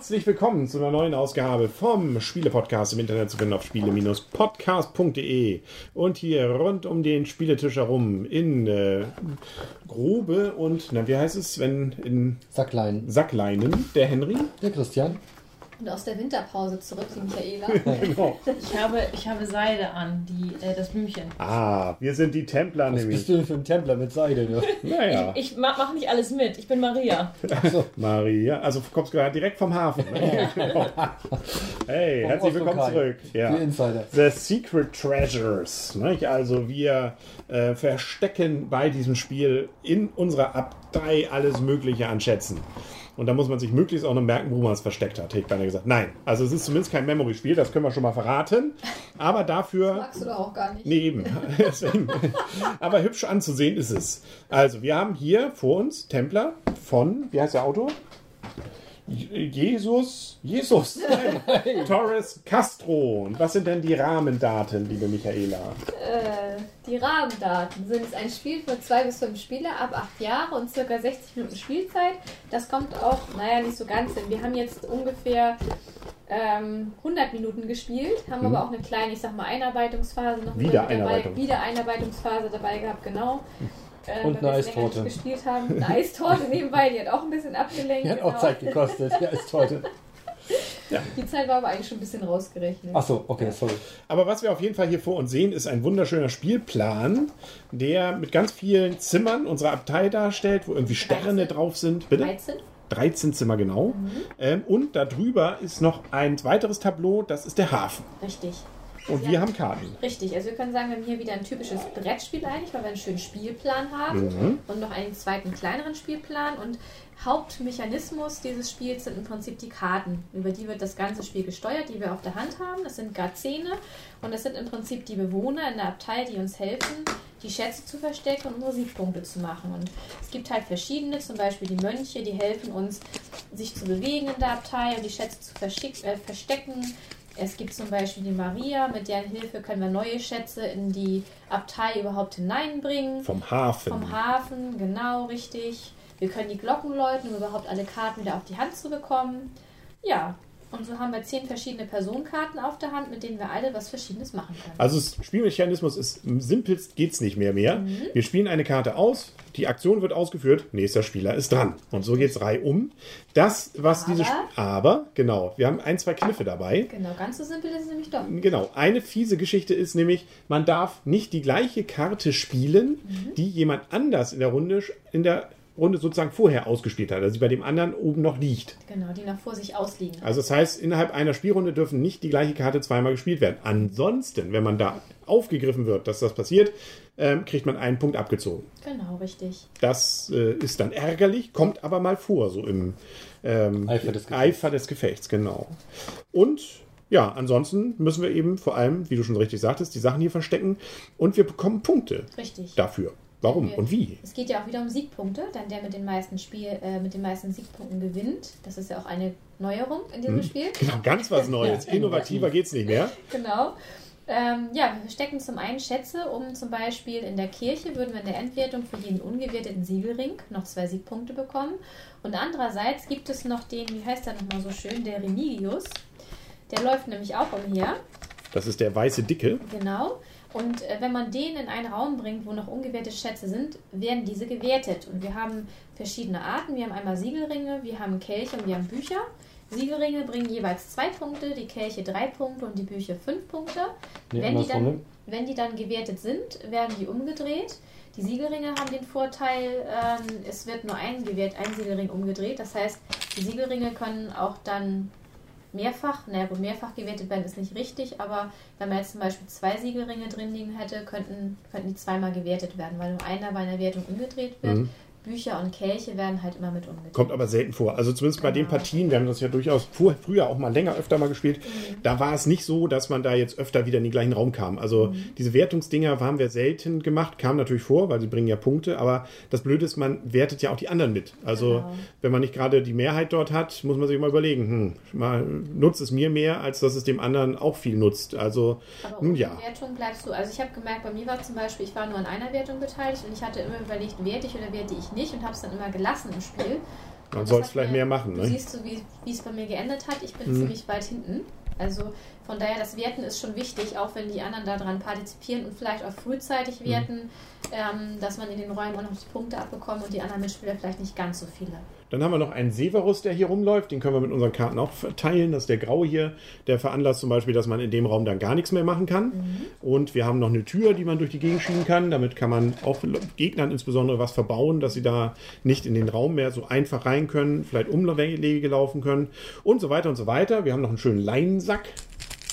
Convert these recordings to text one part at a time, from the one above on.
Herzlich willkommen zu einer neuen Ausgabe vom Spiele-Podcast im Internet zu finden auf spiele-podcast.de und hier rund um den Spieletisch herum in äh, Grube und, na, wie heißt es, wenn in Sacklein. Sackleinen, der Henry. Der Christian. Und aus der Winterpause zurück, die Michaela. Genau. Ich habe, ich habe Seide an, die, äh, das Blümchen. Ah, wir sind die Templer Was nämlich. bist du denn für ein Templer mit Seide? Ne? Naja, Ich, ich mache mach nicht alles mit. Ich bin Maria. Maria, also kommst gerade direkt vom Hafen. Ne? Genau. Hey, Vom herzlich willkommen zurück. Ja. Die Insider. The Secret Treasures. Nicht? Also wir äh, verstecken bei diesem Spiel in unserer Abtei alles Mögliche an Schätzen. Und da muss man sich möglichst auch noch merken, wo man es versteckt hat, hätte ich beinahe gesagt. Nein, also es ist zumindest kein Memory-Spiel, das können wir schon mal verraten. Aber dafür Magst du doch auch gar nicht. Nee, eben. Aber hübsch anzusehen ist es. Also, wir haben hier vor uns Templer von, wie heißt der Autor? Jesus, Jesus, nein, Torres Castro. Und was sind denn die Rahmendaten, liebe Michaela? Äh, die Rahmendaten sind es ein Spiel für zwei bis fünf Spieler ab acht Jahre und circa 60 Minuten Spielzeit. Das kommt auch, naja, nicht so ganz hin. Wir haben jetzt ungefähr ähm, 100 Minuten gespielt, haben aber auch eine kleine, ich sag mal, Einarbeitungsphase noch Wiedereinarbeitung. dabei, Wiedereinarbeitungsphase dabei gehabt, genau. Äh, Und eine Eistorte. gespielt haben. Eine Eistorte nebenbei, die hat auch ein bisschen abgelenkt. Die hat auch genau. Zeit gekostet. Ja, ist heute. Die Zeit war aber eigentlich schon ein bisschen rausgerechnet. Achso, okay, sorry. Aber was wir auf jeden Fall hier vor uns sehen, ist ein wunderschöner Spielplan, der mit ganz vielen Zimmern unserer Abtei darstellt, wo irgendwie Sterne 13. drauf sind. Bitte? 13? 13 Zimmer genau. Ähm, und darüber ist noch ein weiteres Tableau, das ist der Hafen. Richtig. Und wir haben Karten. Richtig, also wir können sagen, wir haben hier wieder ein typisches Brettspiel eigentlich, weil wir einen schönen Spielplan haben und noch einen zweiten kleineren Spielplan. Und Hauptmechanismus dieses Spiels sind im Prinzip die Karten. Über die wird das ganze Spiel gesteuert, die wir auf der Hand haben. Das sind Gazene und das sind im Prinzip die Bewohner in der Abtei, die uns helfen, die Schätze zu verstecken und unsere Siegpunkte zu machen. Und es gibt halt verschiedene, zum Beispiel die Mönche, die helfen uns, sich zu bewegen in der Abtei und die Schätze zu äh, verstecken. Es gibt zum Beispiel die Maria, mit deren Hilfe können wir neue Schätze in die Abtei überhaupt hineinbringen. Vom Hafen. Vom Hafen, genau richtig. Wir können die Glocken läuten, um überhaupt alle Karten wieder auf die Hand zu bekommen. Ja, und so haben wir zehn verschiedene Personenkarten auf der Hand, mit denen wir alle was Verschiedenes machen können. Also das Spielmechanismus ist simpelst geht's nicht mehr mehr. Mhm. Wir spielen eine Karte aus, die Aktion wird ausgeführt, nächster Spieler ist dran. Und so geht's reihum. Das, was Aber? diese Sp Aber, genau, wir haben ein, zwei Kniffe dabei. Genau, ganz so simpel ist es nämlich doch. Genau, eine fiese Geschichte ist nämlich, man darf nicht die gleiche Karte spielen, Mhm. die jemand anders in der Runde in der Runde sozusagen vorher ausgespielt hat, also die bei dem anderen oben noch liegt. Genau, die noch vor sich ausliegen. Also das heißt, innerhalb einer Spielrunde dürfen nicht die gleiche Karte zweimal gespielt werden. Ansonsten, wenn man da aufgegriffen wird, dass das passiert, ähm, kriegt man einen Punkt abgezogen. Genau, richtig. Das äh, ist dann ärgerlich, kommt aber mal vor, so im ähm, Eifer des Gefechts. Eifer des Gefechts, genau. Und ja, ansonsten müssen wir eben vor allem, wie du schon richtig sagtest, die Sachen hier verstecken und wir bekommen Punkte Richtig. dafür. Warum Wir- und wie? Es geht ja auch wieder um Siegpunkte, dann der mit den meisten Spiel, äh, mit den meisten Siegpunkten gewinnt. Das ist ja auch eine Neuerung in diesem Spiel. Genau, ganz was Neues. Innovativer geht's nicht mehr. Genau. Ähm, ja, wir verstecken zum einen Schätze, um zum Beispiel in der Kirche würden wir in der Endwertung für jeden ungewerteten Siegelring noch zwei Siegpunkte bekommen. Und andererseits gibt es noch den, wie heißt der nochmal so schön, der Remigius. Der läuft nämlich auch umher. Das ist der weiße Dicke. Genau. Und äh, wenn man den in einen Raum bringt, wo noch ungewertete Schätze sind, werden diese gewertet. Und wir haben verschiedene Arten. Wir haben einmal Siegelringe, wir haben Kelche und wir haben Bücher. Siegelringe bringen jeweils zwei Punkte, die Kelche drei Punkte und die Bücher fünf Punkte. Nee, wenn, die dann, wenn die dann gewertet sind, werden die umgedreht. Die Siegelringe haben den Vorteil, ähm, es wird nur ein, gewährt, ein Siegelring umgedreht. Das heißt, die Siegelringe können auch dann mehrfach, naja gut, mehrfach gewertet werden ist nicht richtig, aber wenn man jetzt zum Beispiel zwei Siegelringe drin liegen hätte, könnten, könnten die zweimal gewertet werden, weil nur einer bei einer Wertung umgedreht wird, Bücher und Kelche werden halt immer mit umgedreht. Kommt aber selten vor. Also zumindest bei den Genau. Partien, wir haben das ja durchaus vor, früher auch mal länger öfter mal gespielt, Mhm. da war es nicht so, dass man da jetzt öfter wieder in den gleichen Raum kam. Also Mhm. diese Wertungsdinger haben wir selten gemacht, kam natürlich vor, weil sie bringen ja Punkte, aber das Blöde ist, man wertet ja auch die anderen mit. Also Genau. wenn man nicht gerade die Mehrheit dort hat, muss man sich mal überlegen, hm, mal, nutzt es mir mehr, als dass es dem anderen auch viel nutzt. Also Aber nun ja. Wertung bleibst du. Also ich habe gemerkt, bei mir war zum Beispiel, ich war nur an einer Wertung beteiligt und ich hatte immer überlegt, werte ich oder werte ich nicht und habe es dann immer gelassen im Spiel. Man soll es vielleicht mir- mehr machen. Du Ne? siehst so, wie es bei mir geendet hat. Ich bin Mhm. ziemlich weit hinten. Also von daher, das Werten ist schon wichtig, auch wenn die anderen daran partizipieren und vielleicht auch Mhm. frühzeitig werten, ähm, dass man in den Räumen auch noch die Punkte abbekommt und die anderen Mitspieler vielleicht nicht ganz so viele. Dann haben wir noch einen Severus, der hier rumläuft. Den können wir mit unseren Karten auch verteilen. Das ist der Graue hier. Der veranlasst zum Beispiel, dass man in dem Raum dann gar nichts mehr machen kann. Und wir haben noch eine Tür, die man durch die Gegend schieben kann. Damit kann man auch Gegnern insbesondere was verbauen, dass sie da nicht in den Raum mehr so einfach rein können, vielleicht Umwege laufen können und so weiter und so weiter. Wir haben noch einen schönen Leinensack.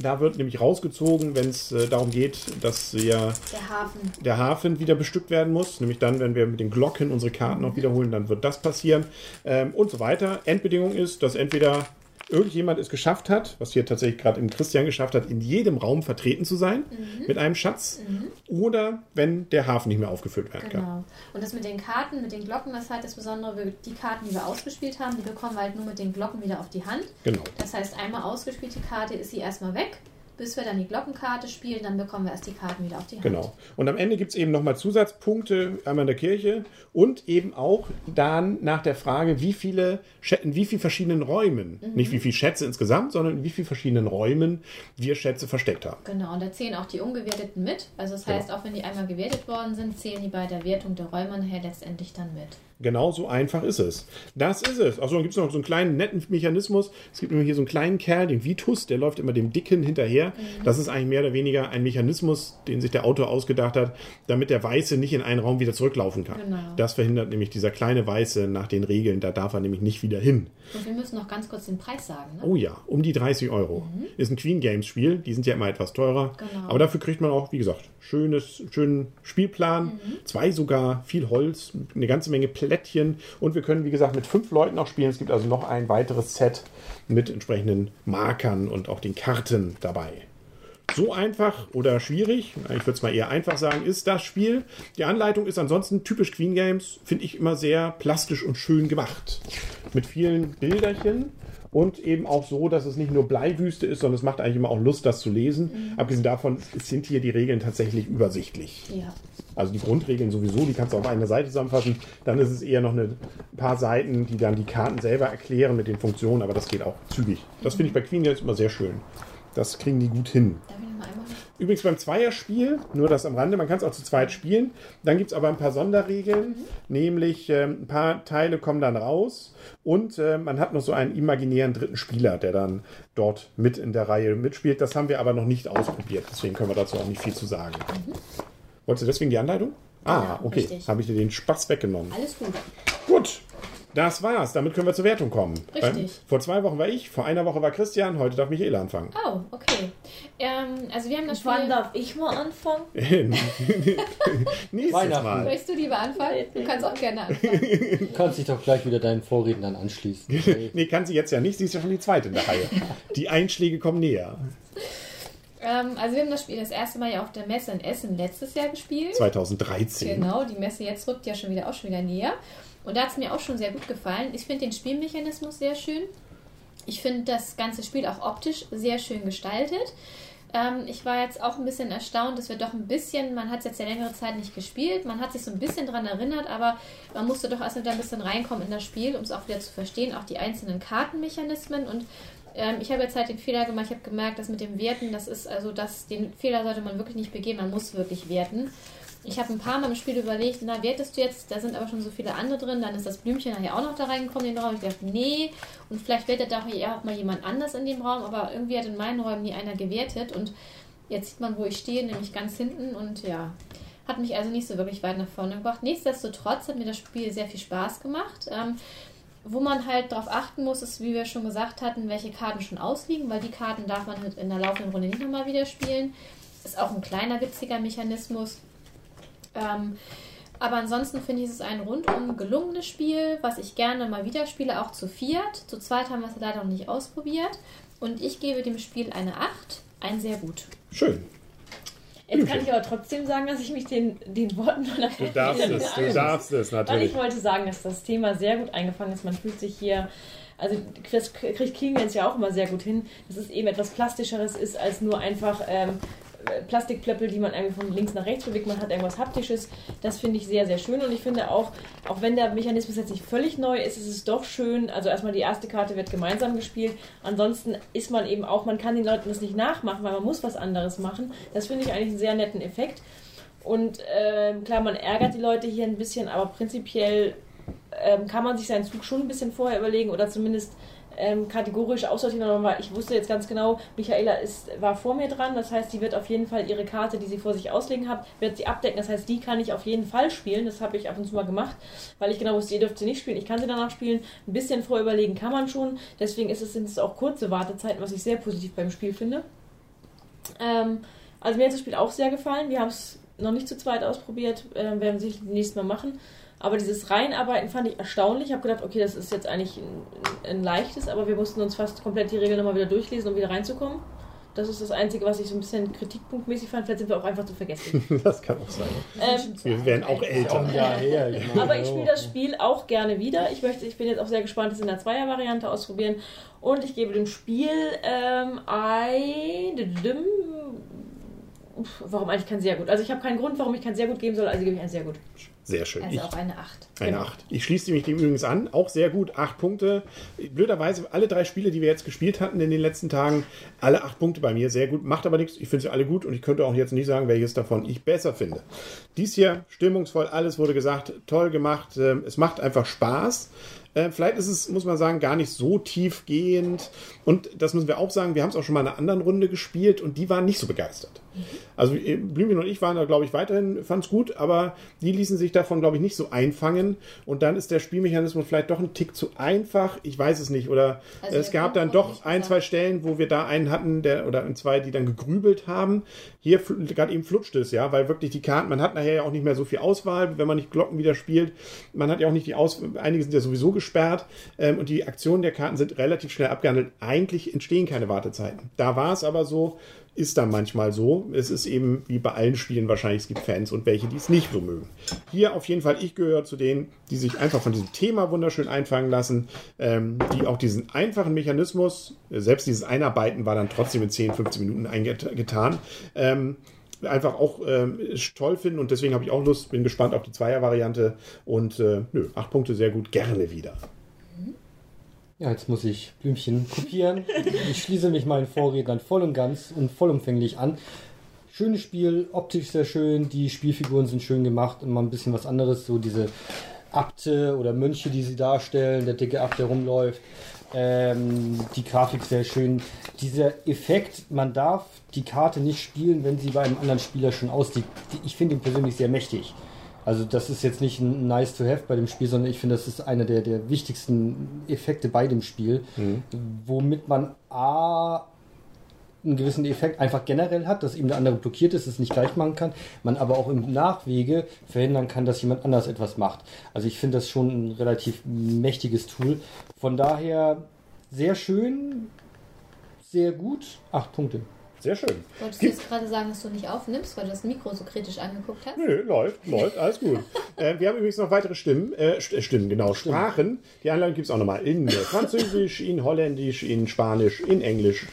Da wird nämlich rausgezogen, wenn es äh, darum geht, dass wir Der Hafen. der Hafen wieder bestückt werden muss. Nämlich dann, wenn wir mit den Glocken unsere Karten noch wiederholen, dann wird das passieren. Ähm, und so weiter. Endbedingung ist, dass entweder irgendjemand es geschafft hat, was hier tatsächlich gerade im Christian geschafft hat, in jedem Raum vertreten zu sein mit einem Schatz. Oder wenn der Hafen nicht mehr aufgefüllt werden kann. Genau. Und das mit den Karten, mit den Glocken, das ist halt das Besondere, die Karten, die wir ausgespielt haben, die bekommen wir halt nur mit den Glocken wieder auf die Hand. Genau. Das heißt, einmal ausgespielte Karte ist sie erstmal weg, bis wir dann die Glockenkarte spielen, dann bekommen wir erst die Karten wieder auf die Hand. Genau. Und am Ende gibt es eben nochmal Zusatzpunkte, einmal in der Kirche und eben auch dann nach der Frage, wie viele in wie vielen verschiedenen Räumen, nicht wie viele Schätze insgesamt, sondern in wie vielen verschiedenen Räumen wir Schätze versteckt haben. Genau, und da zählen auch die ungewerteten mit. Also das heißt, auch wenn die einmal gewertet worden sind, zählen die bei der Wertung der Räume nachher letztendlich dann mit. Genau so einfach ist es. Das ist es. Achso, dann gibt es noch so einen kleinen netten Mechanismus. Es gibt immer hier so einen kleinen Kerl, den Vitus, der läuft immer dem Dicken hinterher. Das ist eigentlich mehr oder weniger ein Mechanismus, den sich der Autor ausgedacht hat, damit der Weiße nicht in einen Raum wieder zurücklaufen kann. Genau. Das verhindert nämlich dieser kleine Weiße nach den Regeln, da darf er nämlich nicht wieder hin. Und wir müssen noch ganz kurz den Preis sagen. Ne? Oh ja, um die 30 Euro. Ist ein Queen Games Spiel, die sind ja immer etwas teurer. Genau. Aber dafür kriegt man auch, wie gesagt, schönes, schönen Spielplan. Zwei sogar, viel Holz, eine ganze Menge Plättchen. Und wir können, wie gesagt, mit fünf Leuten auch spielen. Es gibt also noch ein weiteres Set mit entsprechenden Markern und auch den Karten dabei. So einfach oder schwierig, ich würde es mal eher einfach sagen, ist das Spiel. Die Anleitung ist ansonsten typisch Queen Games, finde ich immer sehr plastisch und schön gemacht. Mit vielen Bilderchen und eben auch so, dass es nicht nur Bleiwüste ist, sondern es macht eigentlich immer auch Lust, das zu lesen. Abgesehen davon sind hier die Regeln tatsächlich übersichtlich. Ja. Also die Grundregeln sowieso, die kannst du auf einer Seite zusammenfassen. Dann ist es eher noch eine paar Seiten, die dann die Karten selber erklären mit den Funktionen, aber das geht auch zügig. Das finde ich bei Queen Games immer sehr schön. Das kriegen die gut hin. Übrigens beim Zweierspiel, nur das am Rande, man kann es auch zu zweit spielen. Dann gibt es aber ein paar Sonderregeln, nämlich ähm, ein paar Teile kommen dann raus und äh, man hat noch so einen imaginären dritten Spieler, der dann dort mit in der Reihe mitspielt. Das haben wir aber noch nicht ausprobiert, deswegen können wir dazu auch nicht viel zu sagen. Wolltest du deswegen die Anleitung? Ah, Ja, okay. richtig. Habe ich dir den Spaß weggenommen. Alles gut. Gut, das war's. Damit können wir zur Wertung kommen. Richtig. Ähm, vor zwei Wochen war ich, vor einer Woche war Christian, heute darf Michaela anfangen. Oh, okay. Ähm, also wir haben das Wann Spiel... darf ich mal anfangen? Nächstes Weihnachten. Mal. Möchtest du lieber anfangen? Du kannst auch gerne anfangen. Du kannst dich doch gleich wieder deinen Vorrednern anschließen. Nee, kann sie jetzt ja nicht. Sie ist ja schon die zweite in der Reihe. Die Einschläge kommen näher. Ähm, also wir haben das Spiel das erste Mal ja auf der Messe in Essen letztes Jahr gespielt. 2013. Genau, die Messe jetzt rückt ja schon wieder auch schon wieder näher. Und da hat es mir auch schon sehr gut gefallen. Ich finde den Spielmechanismus sehr schön. Ich finde das ganze Spiel auch optisch sehr schön gestaltet. Ähm, ich war jetzt auch ein bisschen erstaunt, dass wir doch ein bisschen, man hat es jetzt ja längere Zeit nicht gespielt, man hat sich so ein bisschen dran erinnert, aber man musste doch erst wieder ein bisschen reinkommen in das Spiel, um es auch wieder zu verstehen, auch die einzelnen Kartenmechanismen. Und ähm, ich habe jetzt halt den Fehler gemacht, ich habe gemerkt, dass mit dem Werten, das ist also, das, den Fehler sollte man wirklich nicht begehen, man muss wirklich werten. Ich habe ein paar Mal im Spiel überlegt, na, wertest du jetzt, da sind aber schon so viele andere drin, dann ist das Blümchen nachher auch noch da reingekommen in den Raum. Ich dachte, nee, und vielleicht wertet auch eher auch mal jemand anders in dem Raum, aber irgendwie hat in meinen Räumen nie einer gewertet und jetzt sieht man, wo ich stehe, nämlich ganz hinten und ja, hat mich also nicht so wirklich weit nach vorne gebracht. Nichtsdestotrotz hat mir das Spiel sehr viel Spaß gemacht. Ähm, wo man halt darauf achten muss, ist, wie wir schon gesagt hatten, welche Karten schon ausliegen, weil die Karten darf man halt in der laufenden Runde nicht nochmal wieder spielen. Ist auch ein kleiner, witziger Mechanismus. Ähm, Aber ansonsten finde ich es ein rundum gelungenes Spiel, was ich gerne mal wieder spiele, auch zu viert. Zu zweit haben wir es leider noch nicht ausprobiert. Und ich gebe dem Spiel eine 8. Ein sehr gut. Schön. Jetzt kann ich aber trotzdem sagen, dass ich mich den, den Worten meiner Du darfst es, du darfst es Weil natürlich. ich wollte sagen, dass das Thema sehr gut eingefangen ist. Man fühlt sich hier, also das kriegt Klingens ja auch immer sehr gut hin, dass es eben etwas Plastischeres ist als nur einfach ähm, Plastikplöppel, die man irgendwie von links nach rechts bewegt. Man hat irgendwas Haptisches. Das finde ich sehr, sehr schön. Und ich finde auch, auch wenn der Mechanismus jetzt nicht völlig neu ist, ist es doch schön. Also erstmal die erste Karte wird gemeinsam gespielt. Ansonsten ist man eben auch, man kann den Leuten das nicht nachmachen, weil man muss was anderes machen. Das finde ich eigentlich einen sehr netten Effekt. Und ähm, klar, man ärgert die Leute hier ein bisschen, aber prinzipiell ähm, kann man sich seinen Zug schon ein bisschen vorher überlegen oder zumindest ähm, kategorisch aussortieren. Weil ich wusste jetzt ganz genau, Michaela ist, war vor mir dran, das heißt, sie wird auf jeden Fall ihre Karte, die sie vor sich auslegen hat, wird sie abdecken. Das heißt, die kann ich auf jeden Fall spielen. Das habe ich ab und zu mal gemacht, weil ich genau wusste, ihr dürft sie nicht spielen. Ich kann sie danach spielen. Ein bisschen vorher überlegen kann man schon. Deswegen ist es, sind es auch kurze Wartezeiten, was ich sehr positiv beim Spiel finde. Ähm, also mir hat das Spiel auch sehr gefallen. Wir haben es noch nicht zu zweit ausprobiert, äh, werden wir sicher nächstes Mal machen. Aber dieses Reinarbeiten fand ich erstaunlich. Ich habe gedacht, okay, das ist jetzt eigentlich ein, ein leichtes, aber wir mussten uns fast komplett die Regeln nochmal wieder durchlesen, um wieder reinzukommen. Das ist das Einzige, was ich so ein bisschen kritikpunktmäßig fand. Vielleicht sind wir auch einfach zu vergessen. Das kann auch sein. ähm, Wir werden auch älter. Jahr her. meine, aber ich spiele das Spiel auch gerne wieder. Ich, möchte, ich bin jetzt auch sehr gespannt, das in der Zweier-Variante ausprobieren. Und ich gebe dem Spiel ähm, ein. Warum eigentlich kein sehr gut? Also ich habe keinen Grund, warum ich kein sehr gut geben soll, also gebe ich ein sehr gut. Sehr schön. Also Ich, auch eine 8. eine genau. 8. Ich schließe mich dem übrigens an. Auch sehr gut. 8 Punkte. Blöderweise, alle drei Spiele, die wir jetzt gespielt hatten in den letzten Tagen, alle 8 Punkte bei mir. Sehr gut. Macht aber nichts. Ich finde sie alle gut und ich könnte auch jetzt nicht sagen, welches davon ich besser finde. Dies hier, stimmungsvoll, alles wurde gesagt. Toll gemacht. Ähm, Es macht einfach Spaß. Äh, Vielleicht ist es, muss man sagen, gar nicht so tiefgehend. Und das müssen wir auch sagen, wir haben es auch schon mal in einer anderen Runde gespielt und die waren nicht so begeistert. Also äh, Blümchen und ich waren da, glaube ich, weiterhin, fand es gut, aber die ließen sich davon, glaube ich, nicht so einfangen. Und dann ist der Spielmechanismus vielleicht doch ein Tick zu einfach. Ich weiß es nicht. Oder Also es gab dann doch ein, zwei Stellen, wo wir da einen hatten, der oder zwei, die dann gegrübelt haben. Hier gerade eben flutscht es, ja, weil wirklich die Karten, man hat nachher ja auch nicht mehr so viel Auswahl, wenn man nicht Glocken wieder spielt. Man hat ja auch nicht die Auswahl, einige sind ja sowieso gesperrt ähm, und die Aktionen der Karten sind relativ schnell abgehandelt. Eigentlich entstehen keine Wartezeiten. Da war es aber so, ist dann manchmal so. Es ist eben wie bei allen Spielen wahrscheinlich, es gibt Fans und welche, die es nicht so mögen. Hier auf jeden Fall, ich gehöre zu denen, die sich einfach von diesem Thema wunderschön einfangen lassen, ähm, die auch diesen einfachen Mechanismus, selbst dieses Einarbeiten war dann trotzdem in 10, 15 Minuten eingetan, ähm, einfach auch ähm, toll finden und deswegen habe ich auch Lust, bin gespannt auf die Zweier-Variante und äh, nö, acht Punkte sehr gut, gerne wieder. Ja, jetzt muss ich Blümchen kopieren. Ich schließe mich meinen Vorrednern voll und ganz und vollumfänglich an. Schönes Spiel, optisch sehr schön, die Spielfiguren sind schön gemacht, immer ein bisschen was anderes, so diese Abte oder Mönche, die sie darstellen, der dicke Abt, der rumläuft. Ähm, die Grafik sehr schön. Dieser Effekt, man darf die Karte nicht spielen, wenn sie bei einem anderen Spieler schon aussieht. Ich finde ihn persönlich sehr mächtig. Also das ist jetzt nicht ein nice to have bei dem Spiel, sondern ich finde, das ist einer der, der wichtigsten Effekte bei dem Spiel, womit man A einen gewissen Effekt einfach generell hat, dass eben der andere blockiert ist, es nicht gleich machen kann, man aber auch im Nachwege verhindern kann, dass jemand anders etwas macht. Also ich finde das schon ein relativ mächtiges Tool. Von daher sehr schön, sehr gut, acht Punkte. Sehr schön. Wolltest du jetzt gerade sagen, dass du nicht aufnimmst, weil du das Mikro so kritisch angeguckt hast? Nö, läuft, läuft, alles gut. äh, wir haben übrigens noch weitere Stimmen, äh, St- Stimmen, genau, Sprachen. Die Anleitung gibt es auch nochmal in äh, Französisch, in Holländisch, in Spanisch, in Englisch,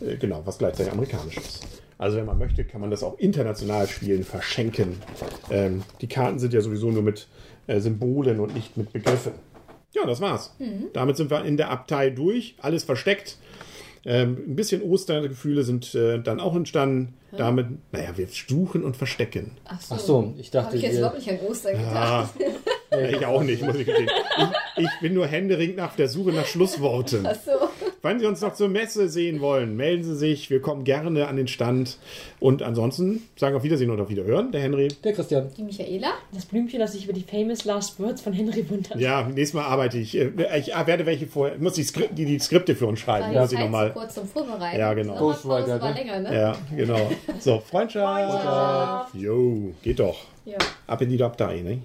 äh, genau, was gleichzeitig amerikanisch ist. Also wenn man möchte, kann man das auch international spielen, verschenken. Ähm, die Karten sind ja sowieso nur mit äh, Symbolen und nicht mit Begriffen. Ja, das war's. Damit sind wir in der Abtei durch, alles versteckt. Ähm, ein bisschen Ostergefühle sind äh, dann auch entstanden. Damit, naja, wir suchen und verstecken. Ach so, Ach so, ich dachte, Habe ich jetzt nicht an Ostern gedacht. Ah, ich auch nicht, muss ich gestehen. Ich, ich bin nur händeringend nach der Suche nach Schlussworten. Ach so. Wenn Sie uns noch zur Messe sehen wollen, melden Sie sich. Wir kommen gerne an den Stand. Und ansonsten sagen wir auf Wiedersehen und auf Wiederhören. Der Henry. Der Christian. Die Michaela. Das Blümchen, das sich über die famous last words von Henry wundert. Ja, nächstes Mal arbeite ich. äh, Ich werde welche vorher. Muss die, Skrip die, die Skripte für uns schreiben. War muss ich Zeit nochmal. zu kurz zum Vorbereiten. Ja, genau. Ghostwriter, war ne? länger, ne? Ja, genau. So, Freundschaft. Jo, geht doch. Ja. Ab in die Abtei, ne?